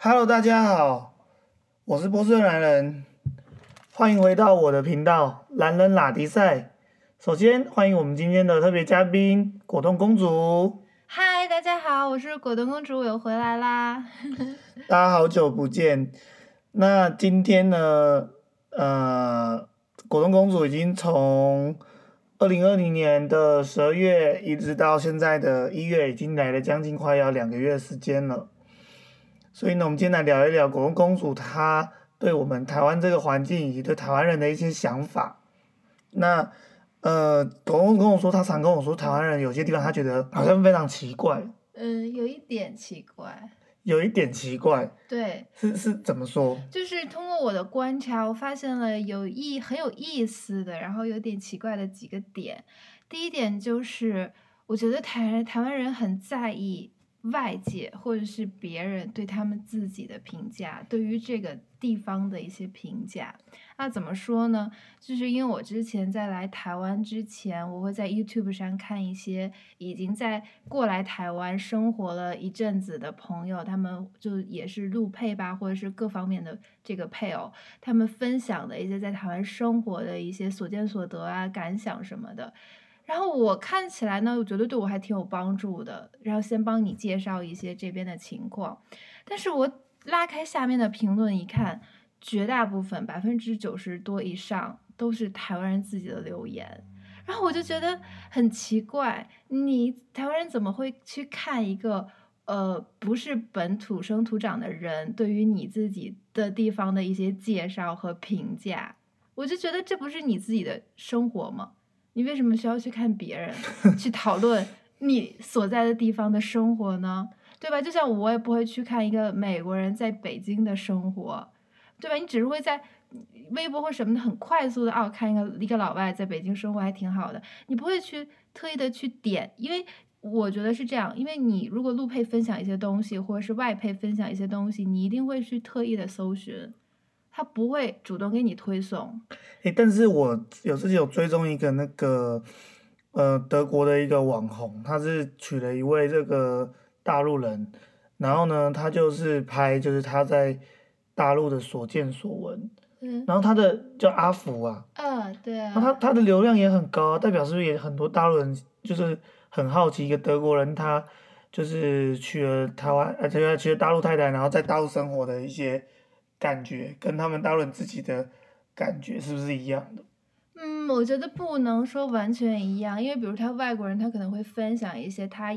Hello，大家好，我是波士顿男人，欢迎回到我的频道《男人拉迪赛》。首先欢迎我们今天的特别嘉宾果冻公主。嗨，大家好，我是果冻公主，我又回来啦。大家好久不见。那今天呢，呃，果冻公主已经从二零二零年的十二月一直到现在的一月，已经来了将近快要两个月的时间了。所以呢，我们今天来聊一聊果冻公主她对我们台湾这个环境以及对台湾人的一些想法。那呃，果冻跟我说，他常跟我说，台湾人有些地方他觉得好像非常奇怪，嗯，有一点奇怪。有一点奇怪，对，是是怎么说？就是通过我的观察，我发现了有意很有意思的，然后有点奇怪的几个点。第一点就是，我觉得台台湾人很在意外界或者是别人对他们自己的评价，对于这个地方的一些评价。那怎么说呢？就是因为我之前在来台湾之前，我会在 YouTube 上看一些已经在过来台湾生活了一阵子的朋友，他们就也是陆配吧，或者是各方面的这个配偶，他们分享的一些在台湾生活的一些所见所得啊、感想什么的。然后我看起来呢，我觉得对我还挺有帮助的。然后先帮你介绍一些这边的情况，但是我拉开下面的评论一看，绝大部分百分之九十多以上都是台湾人自己的留言。然后我就觉得很奇怪，你台湾人怎么会去看一个呃不是本土生土长的人对于你自己的地方的一些介绍和评价？我就觉得这不是你自己的生活吗？你为什么需要去看别人去讨论你所在的地方的生活呢？对吧？就像我也不会去看一个美国人在北京的生活，对吧？你只是会在微博或什么的很快速的哦，看一个一个老外在北京生活还挺好的，你不会去特意的去点，因为我觉得是这样，因为你如果陆配分享一些东西，或者是外配分享一些东西，你一定会去特意的搜寻，他不会主动给你推送。诶，但是我有自己有追踪一个那个呃德国的一个网红，他是娶了一位这个大陆人，然后呢，他就是拍就是他在大陆的所见所闻，嗯，然后他的叫阿福啊，啊，对啊他他的流量也很高啊，代表是不是也很多大陆人就是很好奇一个德国人他就是娶了台湾呃娶了娶了大陆太太，然后在大陆生活的一些感觉，跟他们大陆人自己的感觉是不是一样的？嗯，我觉得不能说完全一样，因为比如他外国人，他可能会分享一些他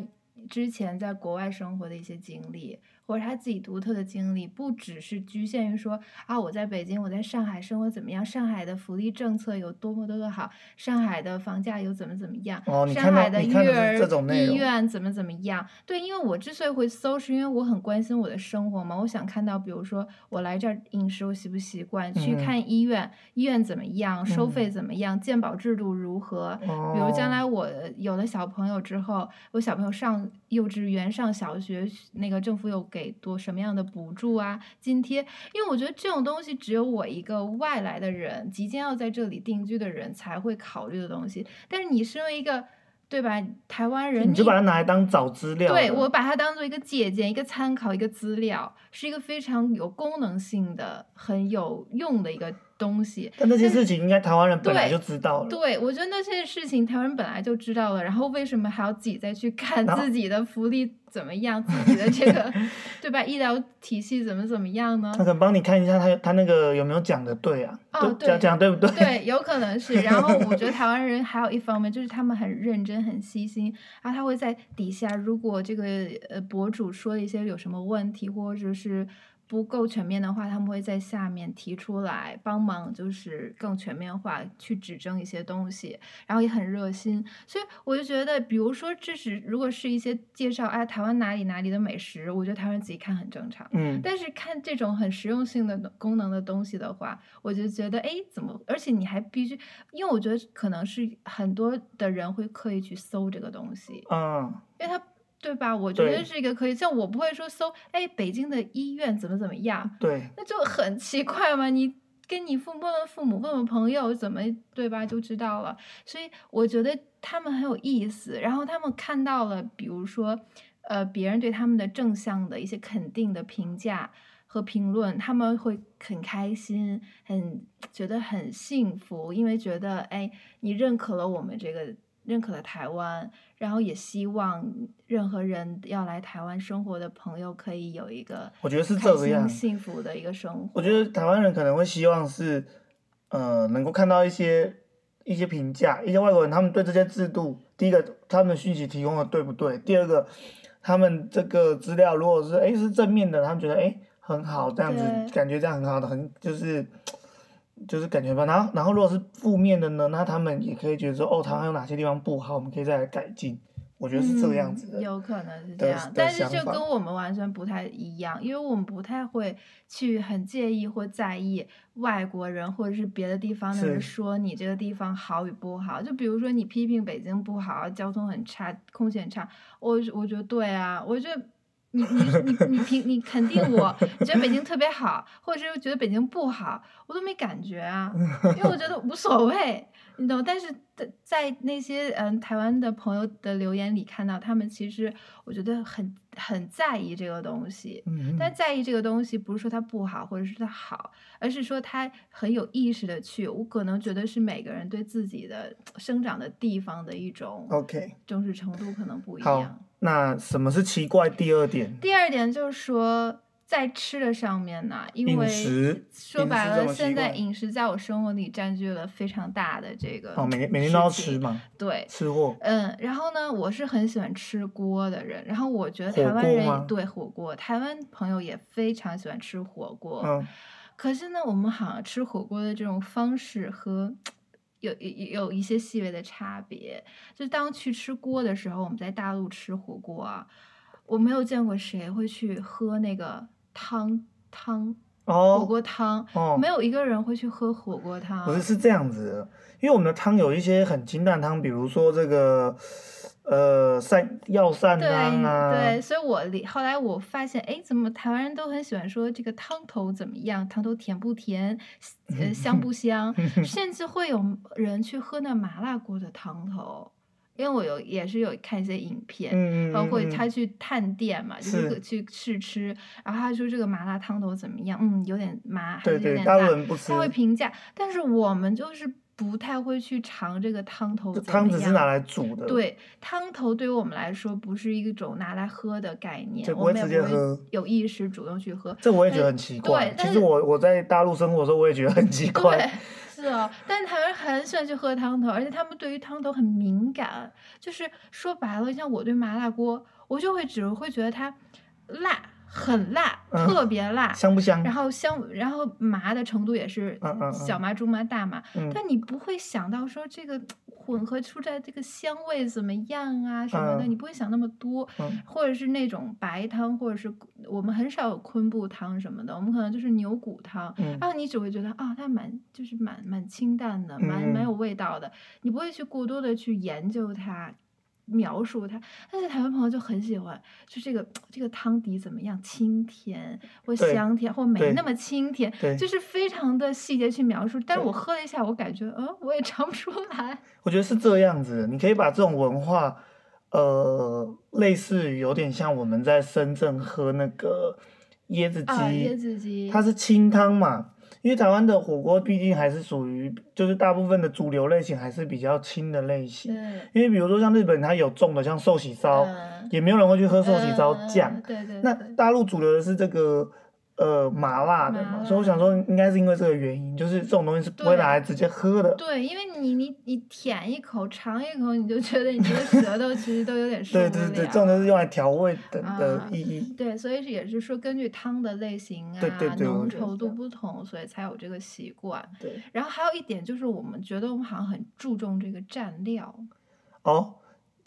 之前在国外生活的一些经历，或者他自己独特的经历，不只是局限于说啊，我在北京，我在上海生活怎么样，上海的福利政策有多么多么好，上海的房价有怎么怎么样，上海的育儿医院怎么怎么样。对，因为我之所以会搜，是因为我很关心我的生活嘛，我想看到，比如说我来这儿饮食我习不习惯，去嗯看医院，医院怎么样，收费嗯怎么样，健保制度如何。哦，比如将来我有了小朋友之后，我小朋友上幼稚园、上小学，那个政府有给多什么样的补助啊、津贴？因为我觉得这种东西只有我一个外来的人，即将要在这里定居的人才会考虑的东西。但是你身为一个，对吧？台湾人，你就把它拿来当找资料，对我把它当做一个借鉴、一个参考、一个资料，是一个非常有功能性的、很有用的一个东西。但那些事情应该台湾人本来就知道了，对，我觉得那些事情台湾人本来就知道了，然后为什么还要自己再去看自己的福利怎么样，自己的这个 对吧？医疗体系怎么怎么样呢他？可能帮你看一下他他那个有没有讲的对啊，哦对讲对讲对不对？对，有可能是。然后我觉得 台湾人还有一方面就是他们很认真、很细心，然后他会在底下，如果这个呃博主说的一些有什么问题，或者是不够全面的话，他们会在下面提出来帮忙，就是更全面化去指正一些东西，然后也很热心。所以我就觉得，比如说这是如果是一些介绍哎台湾哪里哪里的美食，我觉得台湾人自己看很正常。嗯，但是看这种很实用性的功能的东西的话，我就觉得，哎，怎么？而且你还必须，因为我觉得可能是很多的人会刻意去搜这个东西，嗯，因为它，对吧？我觉得是一个可以，像我不会说搜，哎，北京的医院怎么怎么样，对，那就很奇怪嘛。你跟你父问问父母，问问朋友，怎么对吧，就知道了。所以我觉得他们很有意思，然后他们看到了，比如说。呃别人对他们的正向的一些肯定的评价和评论，他们会很开心，很觉得很幸福，因为觉得哎，你认可了我们这个。认可了台湾，然后也希望任何人要来台湾生活的朋友可以有一个我觉得是这样幸福的一个生活。我觉得台湾人可能会希望是，呃，能够看到一些一些评价，一些外国人他们对这些制度，第一个他们的讯息提供的对不对？第二个，他们这个资料如果是哎是正面的，他们觉得哎很好，这样子感觉这样很好的，很就是。就是感觉吧，然后然后如果是负面的呢，那他们也可以觉得说，哦，台湾有哪些地方不好，我们可以再来改进。我觉得是这个样子的。有可能是这样，但是就跟我们完全不太一样，因为我们不太会去很介意或在意外国人或者是别的地方的人说你这个地方好与不好。就比如说你批评北京不好，交通很差，空气很差，我我觉得对啊，我觉得。你你你你评你肯定我，你觉得北京特别好，或者是觉得北京不好，我都没感觉啊，因为我觉得无所谓，你懂？但是在在那些嗯台湾的朋友的留言里看到，他们其实我觉得很很在意这个东西，但在意这个东西不是说它不好或者是它好，而是说他很有意识的去，我可能觉得是每个人对自己的生长的地方的一种 OK 重视程度可能不一样。那什么是奇怪？第二点，第二点就是说，在吃的上面呢，因为说白了，现在饮食在我生活里占据了非常大的这个哦，每天每天都要吃嘛，对，吃货。嗯，然后呢，我是很喜欢吃锅的人，然后我觉得台湾人对火锅，台湾朋友也非常喜欢吃火锅。嗯，可是呢，我们好像吃火锅的这种方式和。有有有一些细微的差别，就当去吃锅的时候，我们在大陆吃火锅啊，我没有见过谁会去喝那个汤汤火锅汤，没有一个人会去喝火锅汤。不是是这样子，因为我们的汤有一些很清淡汤，比如说这个。呃，散药膳汤啊，对，所以我后来我发现，哎，怎么台湾人都很喜欢说这个汤头怎么样？汤头甜不甜？呃，香不香？甚至会有人去喝那麻辣锅的汤头，因为我有也是有看一些影片，包括他去探店嘛，就是去试吃，然后他说这个麻辣汤头怎么样？嗯，有点麻，还是有点辣，他会评价，但是我们就是。不太会去尝这个汤头汤只是拿来煮的。对，汤头对于我们来说不是一种拿来喝的概念，我们也不会有意识主动去喝。这我也觉得很奇怪。其实我我在大陆生活的时候，我也觉得很奇怪。对，是哦。但台湾人很喜欢去喝汤头，而且他们对于汤头很敏感。就是说白了，像我对麻辣锅，我就会只会觉得它辣。很辣，特别辣，香不香？然后香，然后麻的程度也是小麻、中麻、大麻。但你不会想到说这个混合出来这个香味怎么样啊什么的，你不会想那么多。或者是那种白汤，或者是我们很少有昆布汤什么的，我们可能就是牛骨汤。然后你只会觉得啊，它蛮就是蛮蛮清淡的，蛮蛮有味道的。你不会去过多的去研究它。描述它，但是台湾朋友就很喜欢，就这个这个汤底怎么样，清甜或香甜或没那么清甜，就是非常的细节去描述。但是我喝了一下，我感觉，嗯，我也尝不出来。我觉得是这样子，你可以把这种文化，呃，类似于有点像我们在深圳喝那个椰子鸡，椰子鸡，它是清汤嘛。因为台湾的火锅毕竟还是属于，就是大部分的主流类型还是比较轻的类型。因为比如说像日本，它有重的，像寿喜烧，也没有人会去喝寿喜烧酱。对对。那大陆主流的是这个。呃，麻辣的嘛，所以我想说，应该是因为这个原因，就是这种东西是不会拿来直接喝的。对，因为你你你舔一口，尝一口，你就觉得你这个舌头其实都有点受不了。对对对，这种都是用来调味的的意义。对，所以也是说，根据汤的类型啊，浓稠度不同，所以才有这个习惯。对。然后还有一点就是，我们觉得我们好像很注重这个蘸料。哦。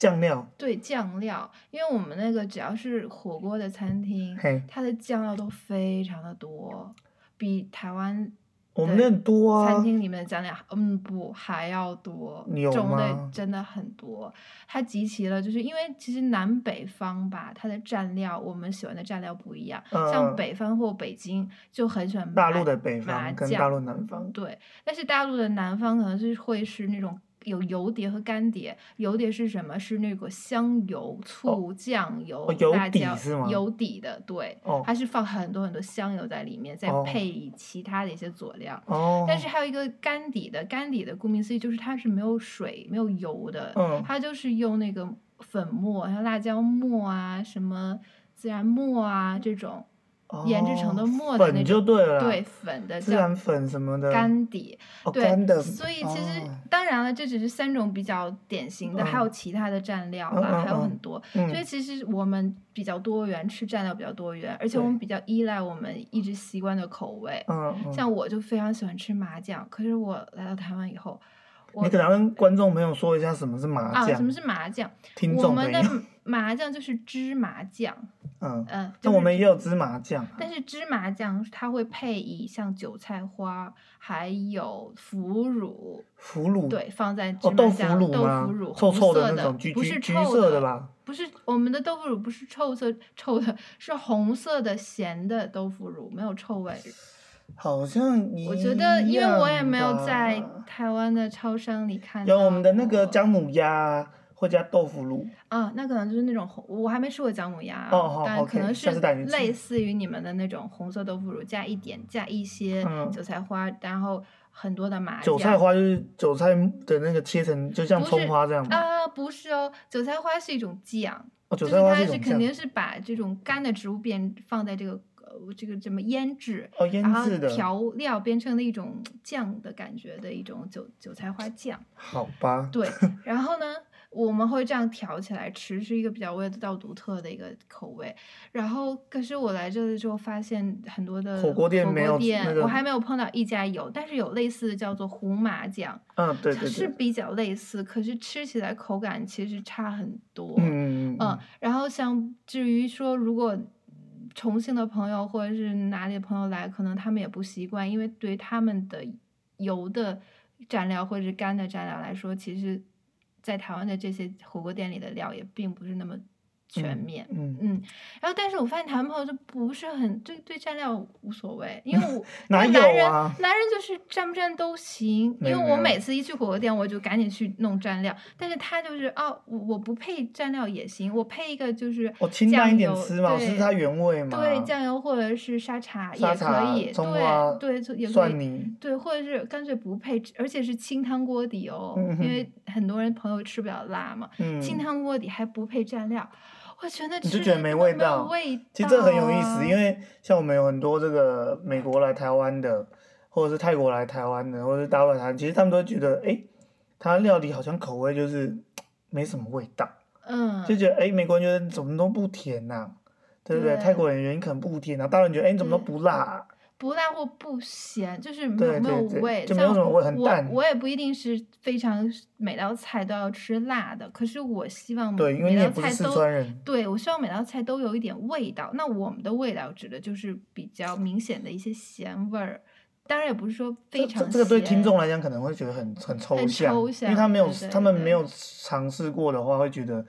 酱料对酱料，因为我们那个只要是火锅的餐厅，它的酱料都非常的多，比台湾我们那多啊。餐厅里面的酱料，嗯，不还要多，种类真的很多。它集齐了，就是因为其实南北方吧，它的蘸料我们喜欢的蘸料不一样。像北方或北京就很喜欢大陆的北方跟大陆南方。对，但是大陆的南方可能是会是那种。有油碟和干碟，油碟是什么？是那个香油、醋、酱油、辣椒油底的，对，哦它是放很多很多香油在里面，再哦配其他的一些佐料。哦，但是还有一个干底的，干底的顾名思义就是它是没有水、没有油的，嗯它就是用那个粉末，像辣椒末啊、什么孜然末啊这种研制成的哦末的那粉就种，对了，对粉的叫孜然粉什么的，干底。哦对，所以其实、哦当然了，这只是三种比较典型的，还有其他的蘸料啦，还有很多。嗯所以其实我们比较多元，吃蘸料比较多元，而且我们比较依赖我们一直习惯的口味。像我就非常喜欢吃麻酱，可是我来到台湾以后，我你可能要跟观众朋友说一下什么是麻酱啊，酱，什么是麻酱？听我们的麻酱就是芝麻酱，嗯，嗯，那就是我们也有芝麻酱，但是芝麻酱它会配以像韭菜花，还有腐乳，腐乳，对，放在芝哦，豆腐麻酱、豆腐乳，臭红色臭的那种，橘不是橘橘臭色的吧？不是我们的豆腐乳不是臭色臭的，是红色的咸的豆腐乳，没有臭味。好像一我觉得，因为我也没有在台湾的超商里看到。有我们的那个姜母鸭会加豆腐乳，啊，那可能就是那种红，我还没吃过姜母鸭但可能是类似于你们的那种红色豆腐乳，加一点加一些嗯韭菜花，然后很多的麻韭菜。花就是韭菜的那个切成，就像葱花这样嘛。啊，不是哦，韭菜花是一种酱，哦，就是韭菜花它是。肯定是把这种干的植物变放在这个呃这个怎么腌制，哦，腌然后制的。调料变成了一种酱的感觉的一种韭韭菜花酱。好吧。对，然后呢，我们会这样调起来吃，是一个比较味道独特的一个口味。然后，可是我来这里之后，发现很多的火锅店没有店那个我还没有碰到一家有，但是有类似的叫做胡麻酱，嗯，对对对。是比较类似，可是吃起来口感其实差很多。嗯嗯嗯，然后像至于说，如果重庆的朋友或者是哪里的朋友来，可能他们也不习惯，因为对于他们的油的蘸料或者是干的蘸料来说，其实，在台湾的这些火锅店里的料也并不是那么全面。嗯，嗯，然后但是我发现台湾朋友就不是很对对蘸料无所谓，因为我 男人男人就是蘸不蘸都行，因为我每次一去火锅店我就赶紧去弄蘸料，但是他就是哦，我我不配蘸料也行，我配一个就是我清淡一点酱油吃嘛，我对吃它原味嘛。对酱油或者是沙茶也可以，对对就也可以。对，或者是干脆不配，而且是清汤锅底哦，嗯因为很多人朋友吃不了辣嘛，嗯。清汤锅底还不配蘸料，我觉得你就觉得没味道味其实这很有意思，因为像我们有很多这个美国来台湾的，或者是泰国来台湾的，或者是大陆来台湾，其实他们都会觉得，哎，他料理好像口味就是 没什么味道，嗯，就觉得，哎，美国人觉得怎么都不甜呐、对不对？对泰国人原因可能不甜啊，大陆人觉得，哎，你怎么都不辣、不辣或不咸，就是没有没有味，就没有像我淡。我也不一定是非常每道菜都要吃辣的，可是我希望每道菜都对我希望每道菜都有一点味道。那我们的味道指的就是比较明显的一些咸味儿，当然也不是说非常这这个对听众来讲可能会觉得很很抽象，抽因为他没有他们没有尝试过的话，会觉得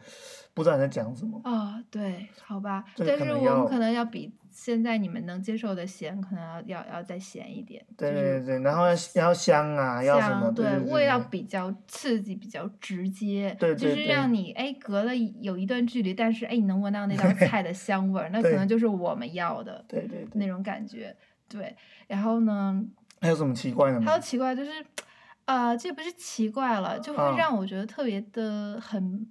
不知道你在讲什么。哦，对，好吧，但是我们可能要比现在你们能接受的咸，可能要要要再咸一点，对就是对对，然后要要香啊，要什么？对对味道比较刺激，比较直接，对对就是让你哎隔了有一段距离，但是哎你能闻到那道菜的香味儿，那可能就是我们要的对对对。那种感觉。对，然后呢，还有什么奇怪的吗还有？奇怪就是，呃，这不是奇怪了，就会嗯让我觉得特别的很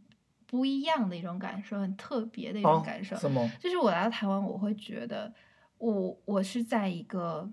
不一样的一种感受，很特别的一种哦感受。什么？就是我来到台湾，我会觉得我我是在一个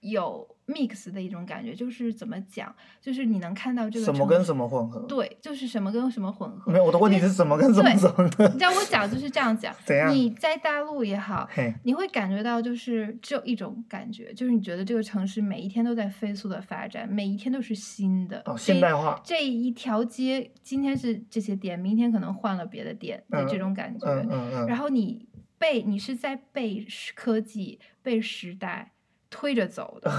有 mix 的一种感觉，就是怎么讲，就是你能看到这个什么跟什么混合？对，就是什么跟什么混合。没有，我的问题是什么跟什么混合？你知道我讲就是这样讲 怎，样你在大陆也好，你会感觉到就是只有一种感觉，就是你觉得这个城市每一天都在飞速的发展，每一天都是新的。哦，这现代化。这一条街今天是这些店，明天可能换了别的店的这种感觉。嗯嗯嗯。然后你被你是在被时科技、被时代推着走的，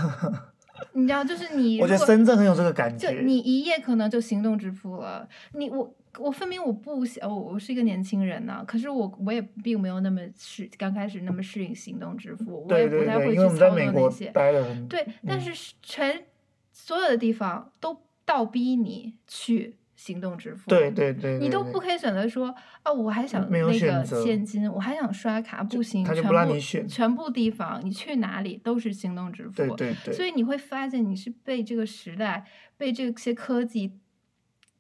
你知道，就是你我觉得如果深圳很有这个感觉。就你一夜可能就行动支付了，你我。我分明我不想，我我是一个年轻人呢、可是我我也并没有那么适刚开始那么适应行动支付，我也不太会去操作那些。对，但嗯是全所有的地方都倒逼你去行动支付。对对对，你都不可以选择说，啊，我还想那个现金，我还想刷卡，不行，全他就不让部你选全部地方你去哪里都是行动支付。对对对，所以你会发现你是被这个时代、被这些科技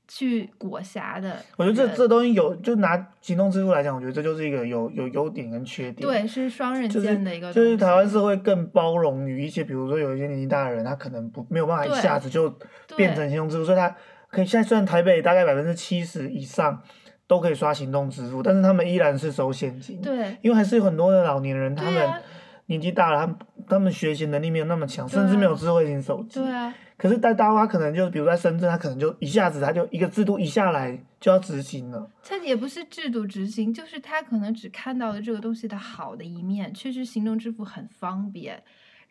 去裹挟的。我觉得这这东西有，就拿行动支付来讲，我觉得这就是一个有有优点跟缺点。对是双刃就是剑的一个就是台湾社会更包容于一些，比如说有一些年纪大的人，他可能不没有办法一下子就变成行动支付，所以他可以现在虽然台北大概百分之七十以上都可以刷行动支付，但是他们依然是收现金。对因为还是有很多的老年人，他们年纪大了，他们他们学习能力没有那么强，甚至没有智慧型手机。对啊，可是在大陆，他可能就比如在深圳，他可能就一下子他就一个制度一下来就要执行了。它也不是制度执行，就是他可能只看到了这个东西的好的一面，确实行动支付很方便。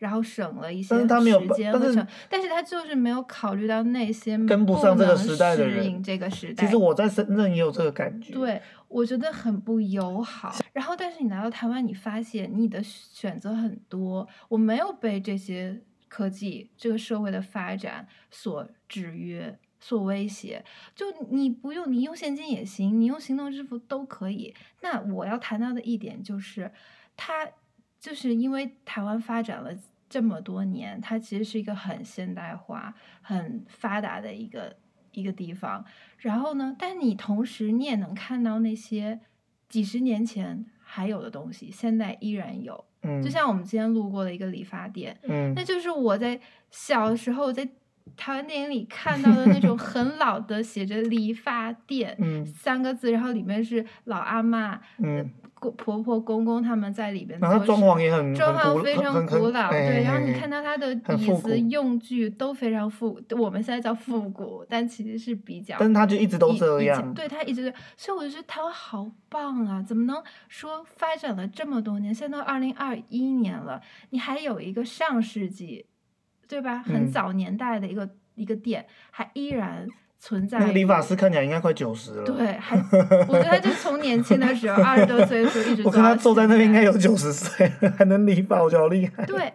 然后省了一些时间但是间和成，但是他就是没有考虑到那些跟不上这个时代的人适应这个时代。其实我在深圳也有这个感觉。，对，我觉得很不友好。然后，但是你来到台湾，你发现你的选择很多，我没有被这些科技、这个社会的发展所制约、所威胁。就你不用，你用现金也行，你用行动支付都可以。那我要谈到的一点就是，它就是因为台湾发展了。这么多年，它其实是一个很现代化、很发达的一个一个地方。然后呢，但你同时你也能看到那些几十年前还有的东西，现在依然有。嗯，就像我们今天路过的一个理发店，嗯那就是我在小时候在台湾电影里看到的那种 很老的写着“理发店”嗯三个字，然后里面是老阿妈、嗯，公婆婆、公公他们在里边做事。然后装潢也很装潢非常古老，哎对，然后你哎看到它的椅子、用具都非常复，我们现在叫复古，但其实是比较但是他就一直都这样。对他一直，所以我就觉得台湾好棒啊！怎么能说发展了这么多年，现在都二零二一年了，你还有一个上世纪，对吧？很嗯早年代的一个、一个店，还依然存在。那个理发师看起来应该快九十了。对，还我觉得他就从年轻的时候，二十多岁的时候一直 我看他坐在那边应该有。有九十岁了，还能理发，我觉得好厉害。对，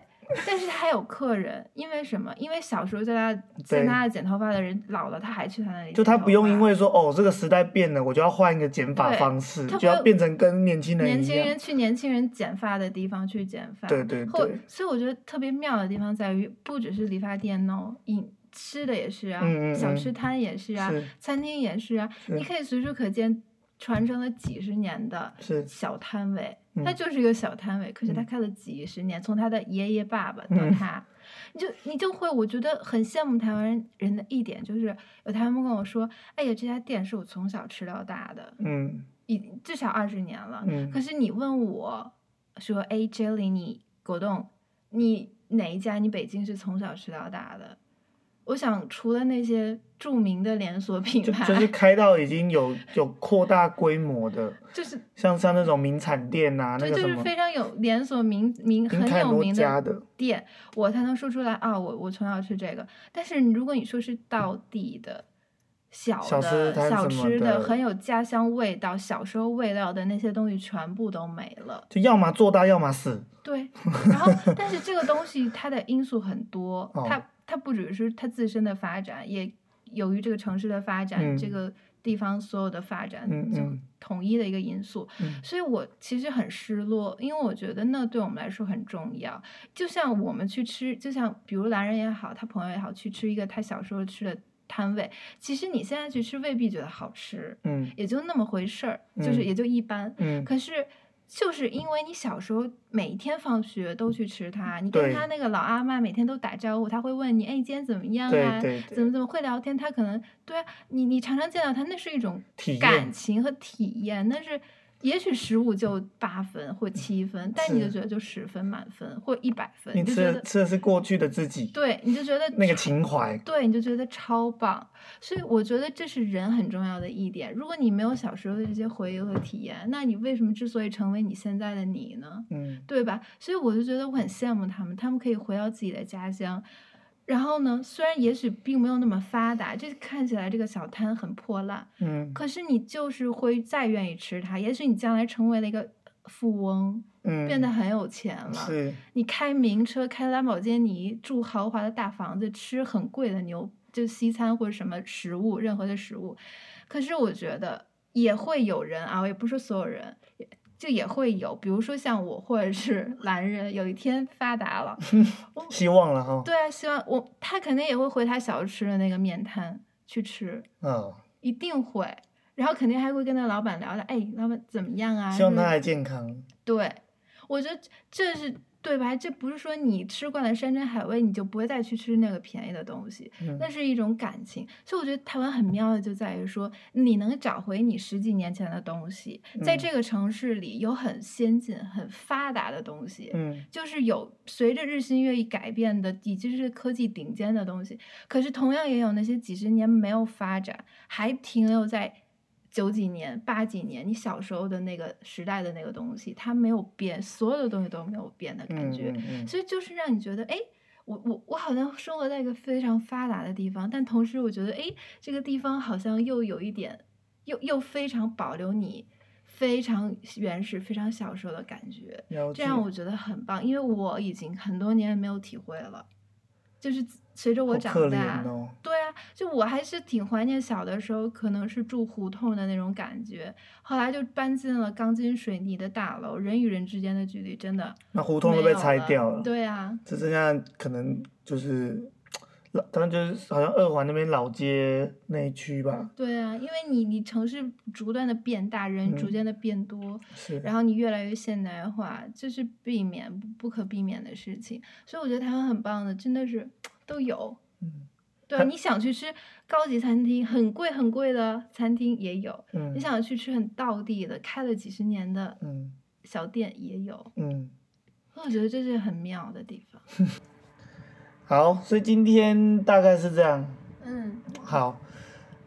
但是他有客人，因为什么？因为小时候在他在他那剪头发的人老了，他还去他那里。就他不用因为说哦这个时代变了，我就要换一个剪发方式，他就要变成跟年轻人年轻人。去年轻人剪发的地方去剪发，对对或对所以我觉得特别妙的地方在于，不只是理发店哦，饮吃的也是啊，嗯嗯嗯小吃摊也是啊，是餐厅也是啊，是你可以随处可见传承了几十年的是小摊位，嗯它就是一个小摊位，可是他嗯开了几十年，从他的爷爷爸爸到嗯他。你就你就会，我觉得很羡慕台湾人的一点，就是有台湾人跟我说：“哎呀，这家店是我从小吃到大的，嗯已至少二十年了。嗯可是你问我说：“哎，Jelly，你果冻，你哪一家你北京是从小吃到大的？”我想，除了那些著名的连锁品牌，就就是开到已经有有扩大规模的，就是像像那种名产店啊，那对，就是非常有连锁名名很有名家的，店，我才能说出来啊，我我从小吃这个。但是如果你说是到地的。小小吃的小吃的很有家乡味道，小时候味道的那些东西全部都没了。就要么做大，要么死。对，然后但是这个东西它的因素很多，哦它它不只是它自身的发展，也由于这个城市的发展，这嗯个地方所有的发展就统一的一个因素。嗯所以我其实很失落，因为我觉得那对我们来说很重要。就像我们去吃，就像比如男人也好，他朋友也好，去吃一个他小时候吃的摊位，其实你现在去吃未必觉得好吃，嗯也就那么回事儿，就是嗯也就一般。嗯，可是就是因为你小时候每一天放学都去吃它，你跟对他那个老阿妈每天都打招呼，他会问你，哎，今天怎么样啊？对对，怎么怎么会聊天？他可能对啊，你你常常见到他，那是一种感情和体验，但是。也许十五就八分或七分，但你就觉得就十分满分或一百分，你吃的就觉得吃的是过去的自己，对，你就觉得那个情怀。对，你就觉得超棒。所以我觉得这是人很重要的一点。如果你没有小时候的这些回忆和体验，那你为什么之所以成为你现在的你呢？嗯对吧？所以我就觉得我很羡慕他们，他们可以回到自己的家乡。然后呢，虽然也许并没有那么发达，这看起来这个小摊很破烂，嗯可是你就是会再愿意吃它。也许你将来成为了一个富翁，嗯，变得很有钱了。是你开名车，开兰博基尼，住豪华的大房子，吃很贵的牛，就西餐或者什么食物，任何的食物。可是我觉得也会有人啊，我也不是所有人，就也会有，比如说像我或者是 男人，有一天发达了，希望了哈。对啊，希望我他肯定也会回他小吃的那个面摊去吃，嗯，一定会，然后肯定还会跟那老板聊聊，哎，老板怎么样啊？希望他还健康。对，我觉得这是对吧？这不是说你吃惯了山珍海味，你就不会再去吃那个便宜的东西，嗯那是一种感情。所以我觉得台湾很妙的就在于说，你能找回你十几年前的东西，在嗯这个城市里有很先进、很发达的东西。嗯就是有随着日新月异改变的，已经是科技顶尖的东西。可是同样也有那些几十年没有发展，还停留在九几年、八几年你小时候的那个时代的那个东西，它没有变，所有的东西都没有变的感嗯觉。嗯嗯，所以就是让你觉得，哎，我我我好像生活在一个非常发达的地方，但同时我觉得，哎，这个地方好像又有一点，又又非常保留你非常原始、非常小时候的感觉。这样我觉得很棒，因为我已经很多年没有体会了，就是随着我长大，哦。对啊，就我还是挺怀念小的时候，可能是住胡同的那种感觉。后来就搬进了钢筋水泥的大楼，人与人之间的距离真的那胡同都被拆掉了，对啊，只剩下可能就是老，他们就是好像二环那边老街那一区吧，对啊，因为你你城市逐断的变大，人逐嗯渐的变多，是。然后你越来越现代化，这是避免不不可避免的事情。所以我觉得台湾很棒的，真的是都有。嗯对啊，你想去吃高级餐厅，很贵很贵的餐厅也有；嗯你想去吃很道地的、开了几十年的嗯小店也有。嗯，我觉得这是很妙的地方。好，所以今天大概是这样。嗯，好，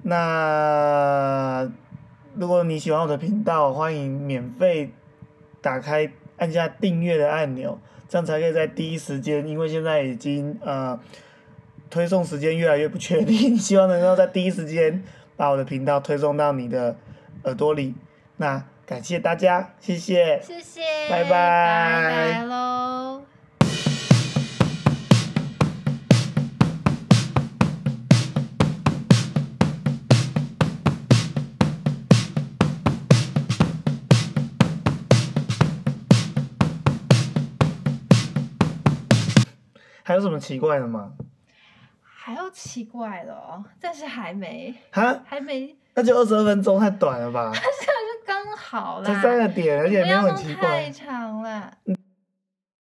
那如果你喜欢我的频道，欢迎免费打开按下订阅的按钮，这样才可以在第一时间，因为现在已经呃推送时间越来越不确定，希望能够在第一时间把我的频道推送到你的耳朵里。那感谢大家，谢谢。谢谢，拜拜拜拜喽。还有什么奇怪的吗？还有奇怪的哦，但是还没，哈，还没，那就二十二分钟，太短了吧？这样就刚好啦。才三个点，而且没有很奇怪太。长了。